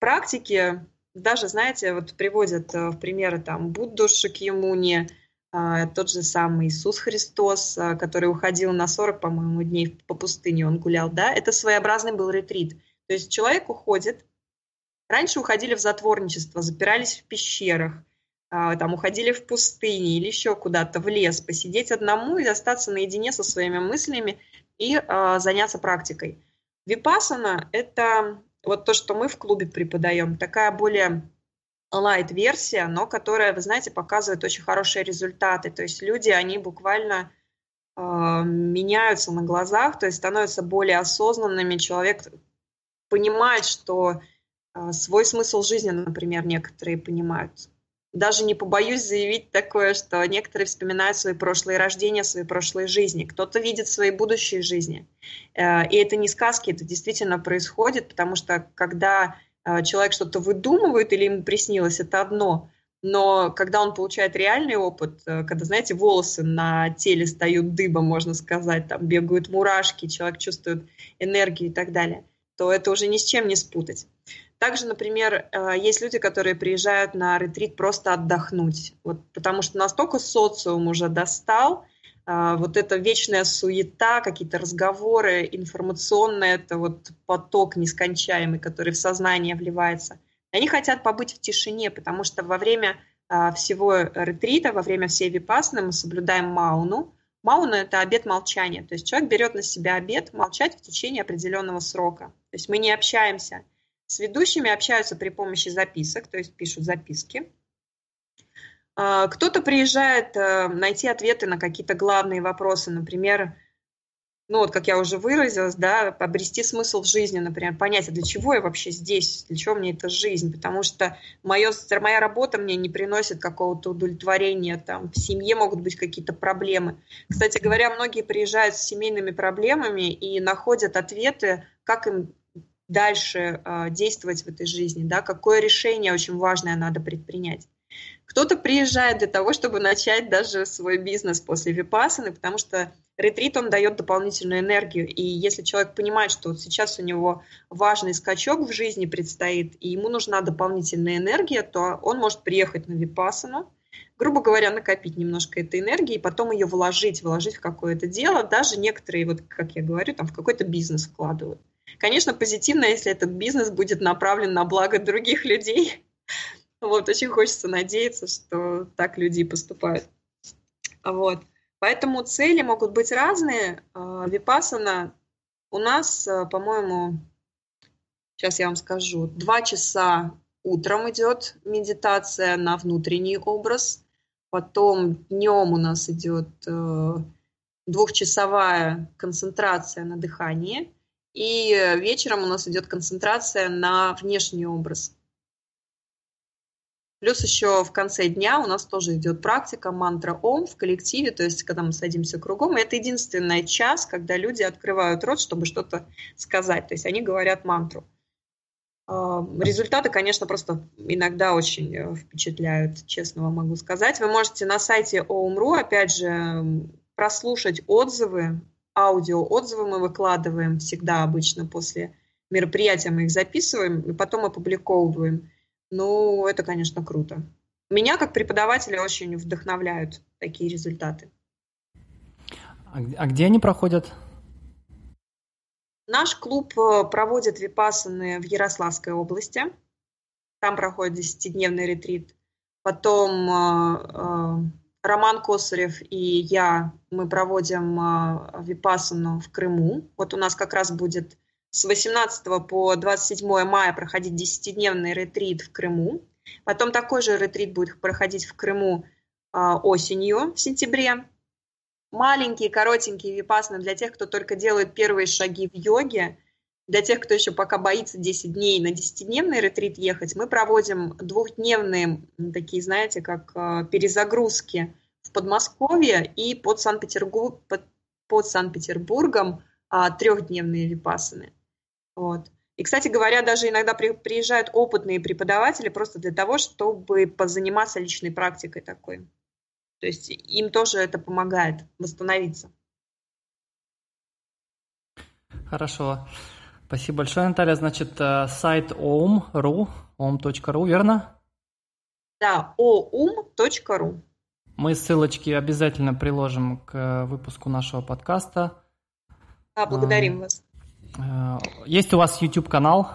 практики даже, знаете, вот приводят э, в примеры там Будду Шакьямуни, а, тот же самый Иисус Христос, а, который уходил на 40, по-моему, дней по пустыне, он гулял, да, это своеобразный был ретрит. То есть человек уходит, раньше уходили в затворничество, запирались в пещерах – там уходили в пустыни или еще куда-то в лес, посидеть одному и остаться наедине со своими мыслями и э, заняться практикой. Випасана – это вот то, что мы в клубе преподаем, такая более лайт-версия, но которая, вы знаете, показывает очень хорошие результаты. То есть люди, они буквально э, меняются на глазах, то есть становятся более осознанными. Человек понимает, что э, свой смысл жизни, например, некоторые понимают даже не побоюсь заявить такое, что некоторые вспоминают свои прошлые рождения, свои прошлые жизни. Кто-то видит свои будущие жизни. Э, и это не сказки, это действительно происходит, потому что когда э, человек что-то выдумывает или ему приснилось, это одно. Но когда он получает реальный опыт, э, когда, знаете, волосы на теле стают дыбом, можно сказать, там бегают мурашки, человек чувствует энергию и так далее, то это уже ни с чем не спутать. Также, например, э, есть люди, которые приезжают на ретрит просто отдохнуть, вот, потому что настолько социум уже достал, э, вот эта вечная суета, какие-то разговоры информационные, это вот поток нескончаемый, который в сознание вливается. Они хотят побыть в тишине, потому что во время э, всего ретрита, во время всей випасны мы соблюдаем мауну. Мауна – это обед молчания, то есть человек берет на себя обед молчать в течение определенного срока. То есть мы не общаемся – с ведущими общаются при помощи записок, то есть пишут записки. А, кто-то приезжает э, найти ответы на какие-то главные вопросы, например, ну вот, как я уже выразилась, да, обрести смысл в жизни, например, понять, а для чего я вообще здесь, для чего мне эта жизнь, потому что моё, моя работа мне не приносит какого-то удовлетворения, там, в семье могут быть какие-то проблемы. Кстати говоря, многие приезжают с семейными проблемами и находят ответы, как им дальше э, действовать в этой жизни, да, какое решение очень важное надо предпринять. Кто-то приезжает для того, чтобы начать даже свой бизнес после випасаны, потому что ретрит, он дает дополнительную энергию. И если человек понимает, что вот сейчас у него важный скачок в жизни предстоит, и ему нужна дополнительная энергия, то он может приехать на випасану, грубо говоря, накопить немножко этой энергии, и потом ее вложить, вложить в какое-то дело. Даже некоторые, вот как я говорю, там в какой-то бизнес вкладывают. Конечно, позитивно, если этот бизнес будет направлен на благо других людей. Вот, очень хочется надеяться, что так люди и поступают. Вот. Поэтому цели могут быть разные. А, Випасана у нас, а, по-моему, сейчас я вам скажу, два часа утром идет медитация на внутренний образ, потом днем у нас идет э, двухчасовая концентрация на дыхание, и вечером у нас идет концентрация на внешний образ. Плюс еще в конце дня у нас тоже идет практика мантра Ом в коллективе, то есть когда мы садимся кругом. И это единственный час, когда люди открывают рот, чтобы что-то сказать. То есть они говорят мантру. Результаты, конечно, просто иногда очень э, впечатляют, честно вам могу сказать. Вы можете на сайте OMRU, опять же, прослушать отзывы аудио отзывы мы выкладываем всегда обычно после мероприятия, мы их записываем и потом опубликовываем. Ну, это, конечно, круто. Меня как преподавателя очень вдохновляют такие результаты. А, а где они проходят? Наш клуб э, проводит випасаны в Ярославской области. Там проходит 10-дневный ретрит. Потом э, э, Роман Косарев и я, мы проводим випасану в Крыму. Вот у нас как раз будет с 18 по 27 мая проходить 10-дневный ретрит в Крыму. Потом такой же ретрит будет проходить в Крыму осенью, в сентябре маленькие, коротенькие випасаны для тех, кто только делает первые шаги в йоге, для тех, кто еще пока боится 10 дней на 10-дневный ретрит ехать, мы проводим двухдневные такие, знаете, как э, перезагрузки в Подмосковье и под, Санкт-Петербург, под, под Санкт-Петербургом а, трехдневные випасаны. Вот. И, кстати говоря, даже иногда при, приезжают опытные преподаватели просто для того, чтобы позаниматься личной практикой такой. То есть им тоже это помогает восстановиться. Хорошо. Спасибо большое, Наталья. Значит, э, сайт oum.ru, oum.ru, верно? Да, oum.ru. Мы ссылочки обязательно приложим к выпуску нашего подкаста. Да, благодарим вас. Э, есть у вас YouTube-канал?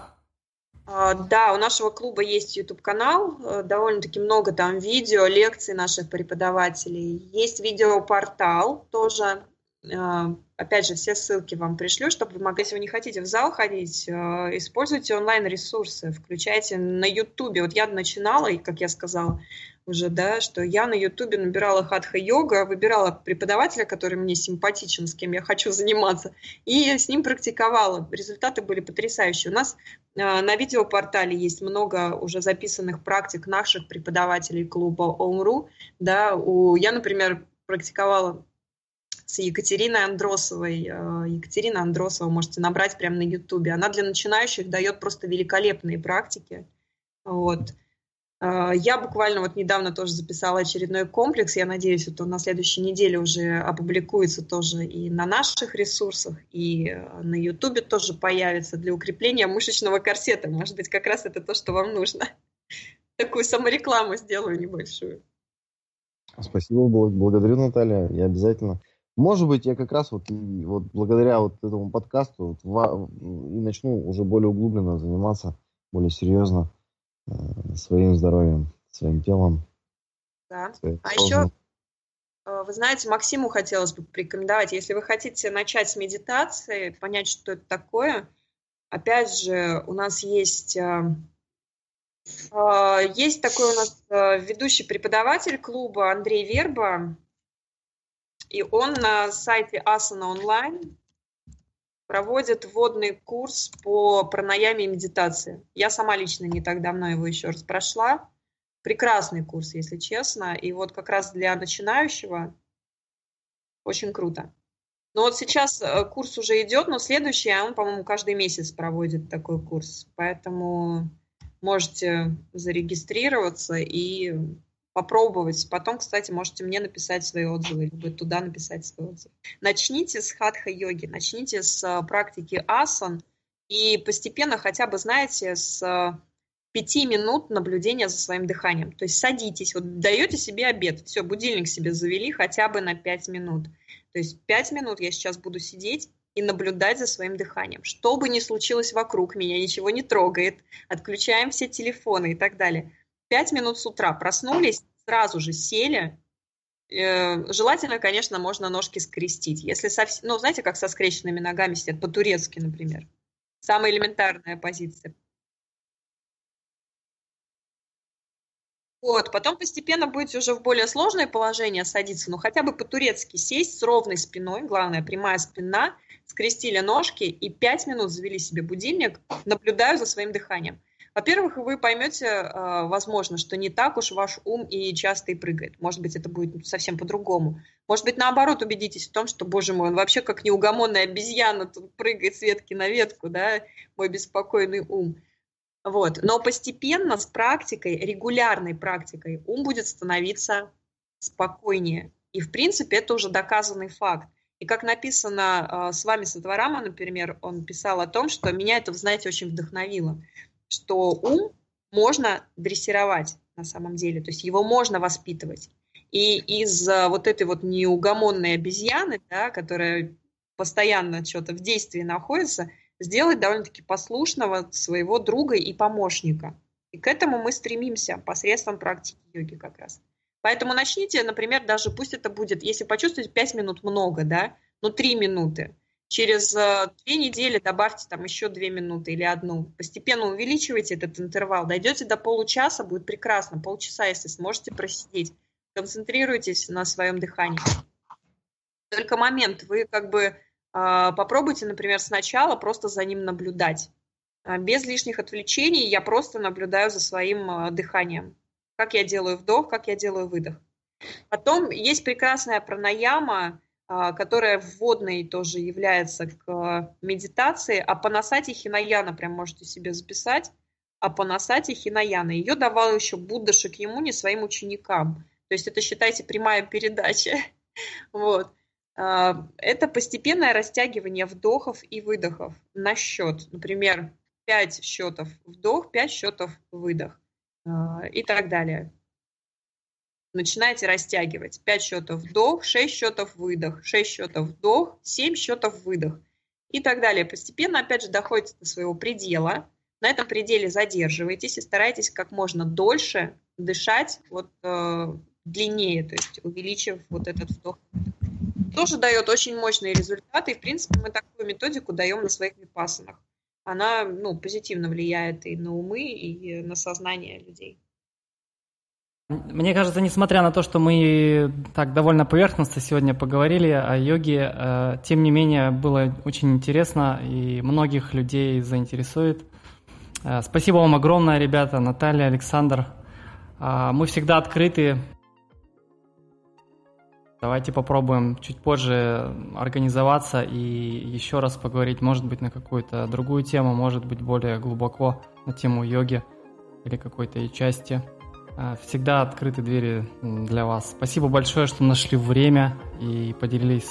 А, да, у нашего клуба есть YouTube-канал, э, довольно-таки много там видео, лекций наших преподавателей. Есть видеопортал тоже, опять же, все ссылки вам пришлю, чтобы вы могли, если вы не хотите в зал ходить, а, используйте онлайн-ресурсы, включайте на YouTube. Вот я начинала, и, как я сказала, уже, да, что я на Ютубе набирала хатха-йога, выбирала преподавателя, который мне симпатичен, с кем я хочу заниматься, и с ним практиковала. Результаты были потрясающие. У нас э, на видеопортале есть много уже записанных практик наших преподавателей клуба ОМРУ. Да, у, я, например, практиковала с Екатериной Андросовой. Э, Екатерина Андросова можете набрать прямо на Ютубе. Она для начинающих дает просто великолепные практики. Вот. А, я буквально вот недавно тоже записала очередной комплекс. Я надеюсь, что на следующей неделе уже опубликуется тоже и на наших ресурсах, и э, на Ютубе тоже появится для укрепления мышечного корсета. Может быть, как раз это то, что вам нужно. Такую саморекламу сделаю небольшую. Спасибо, благодарю, Наталья. Я обязательно. Может быть, я как раз вот, вот благодаря вот этому подкасту вот, и начну уже более углубленно заниматься, более серьезно Э, своим здоровьем, своим телом. Да. А еще, э, вы знаете, Максиму хотелось бы порекомендовать, если вы хотите начать с медитации, понять, что это такое, опять же, у нас есть э, есть такой у нас ведущий преподаватель клуба Андрей Верба, и он на сайте Asana Online проводит вводный курс по пранаяме и медитации. Я сама лично не так давно его еще раз прошла. Прекрасный курс, если честно. И вот как раз для начинающего очень круто. Но вот сейчас э, курс уже идет, но следующий, он, по-моему, каждый месяц проводит такой курс. Поэтому можете зарегистрироваться и попробовать. Потом, кстати, можете мне написать свои отзывы, либо туда написать свои отзывы. Начните с хатха-йоги, начните с а, практики асан, и постепенно хотя бы, знаете, с а, пяти минут наблюдения за своим дыханием. То есть садитесь, вот даете себе обед, все, будильник себе завели хотя бы на пять минут. То есть пять минут я сейчас буду сидеть и наблюдать за своим дыханием. Что бы ни случилось вокруг, меня ничего не трогает, отключаем все телефоны и так далее. Пять минут с утра проснулись, сразу же сели. Э, желательно, конечно, можно ножки скрестить. Если совсем, ну, знаете, как со скрещенными ногами сидят, по-турецки, например. Самая элементарная позиция. Вот, потом постепенно будете уже в более сложное положение садиться, но хотя бы по-турецки сесть с ровной спиной, главное, прямая спина, скрестили ножки и пять минут завели себе будильник, наблюдаю за своим дыханием. Во-первых, вы поймете, а, возможно, что не так уж ваш ум и часто и прыгает. Может быть, это будет совсем по-другому. Может быть, наоборот, убедитесь в том, что, боже мой, он вообще как неугомонная обезьяна тут прыгает с ветки на ветку, да, мой беспокойный ум. Вот. Но постепенно, с практикой, регулярной практикой, ум будет становиться спокойнее. И, в принципе, это уже доказанный факт. И как написано э, с вами Сатварама, например, он писал о том, что меня это, знаете, очень вдохновило что ум можно дрессировать на самом деле, то есть его можно воспитывать. И из вот этой вот неугомонной обезьяны, да, которая постоянно что-то в действии находится, сделать довольно-таки послушного своего друга и помощника. И к этому мы стремимся посредством практики йоги как раз. Поэтому начните, например, даже пусть это будет, если почувствуете 5 минут много, да, но 3 минуты. Через э, две недели добавьте там еще две минуты или одну. Постепенно увеличивайте этот интервал. Дойдете до получаса, будет прекрасно. Полчаса, если сможете просидеть. Концентрируйтесь на своем дыхании. Только момент, вы как бы э, попробуйте, например, сначала просто за ним наблюдать. А, без лишних отвлечений я просто наблюдаю за своим э, дыханием. Как я делаю вдох, как я делаю выдох. Потом есть прекрасная пранаяма, а, которая вводной тоже является к медитации. А Панасати Хинаяна, прям можете себе записать. А Панасати Хинаяна. Ее давал еще Будда Шакьямуни своим ученикам. То есть это, считайте, прямая передача. Вот. А, это постепенное растягивание вдохов и выдохов на счет. Например, 5 счетов вдох, 5 счетов выдох а, и так далее начинаете растягивать. 5 счетов вдох, 6 счетов выдох, 6 счетов вдох, 7 счетов выдох и так далее. Постепенно, опять же, доходите до своего предела. На этом пределе задерживаетесь и старайтесь как можно дольше дышать вот э, длиннее, то есть увеличив вот этот вдох. Тоже дает очень мощные результаты. И, в принципе, мы такую методику даем на своих випасанах. Она ну, позитивно влияет и на умы, и на сознание людей. Мне кажется, несмотря на то, что мы так довольно поверхностно сегодня поговорили о йоге, э, тем не менее было очень интересно и многих людей заинтересует. Э, спасибо вам огромное, ребята, Наталья, Александр. Э, мы всегда открыты. Давайте попробуем чуть позже организоваться и еще раз поговорить, может быть, на какую-то другую тему, может быть, более глубоко на тему йоги или какой-то части. А, всегда открыты двери для вас. Спасибо большое, что нашли время и поделились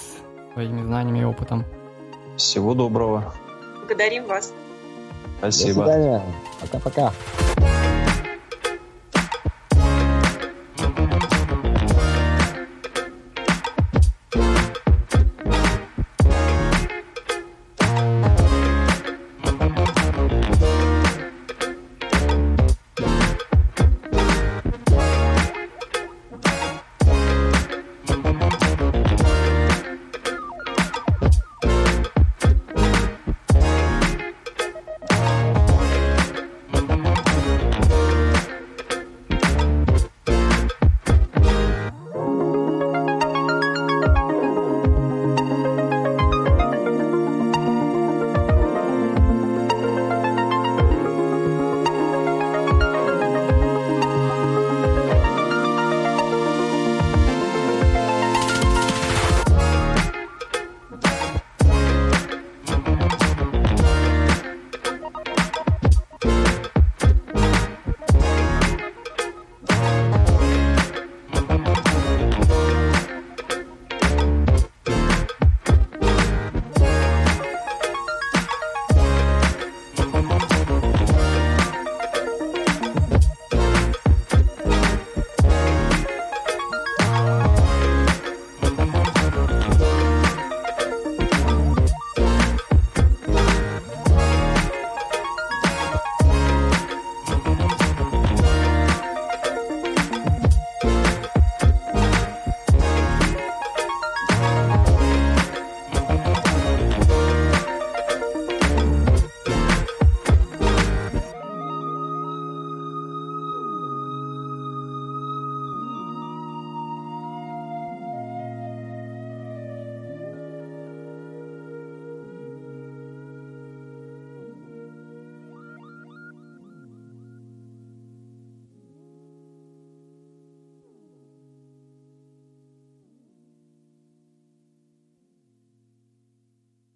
своими знаниями и опытом. Всего доброго. Благодарим вас. Спасибо. До свидания. Пока-пока.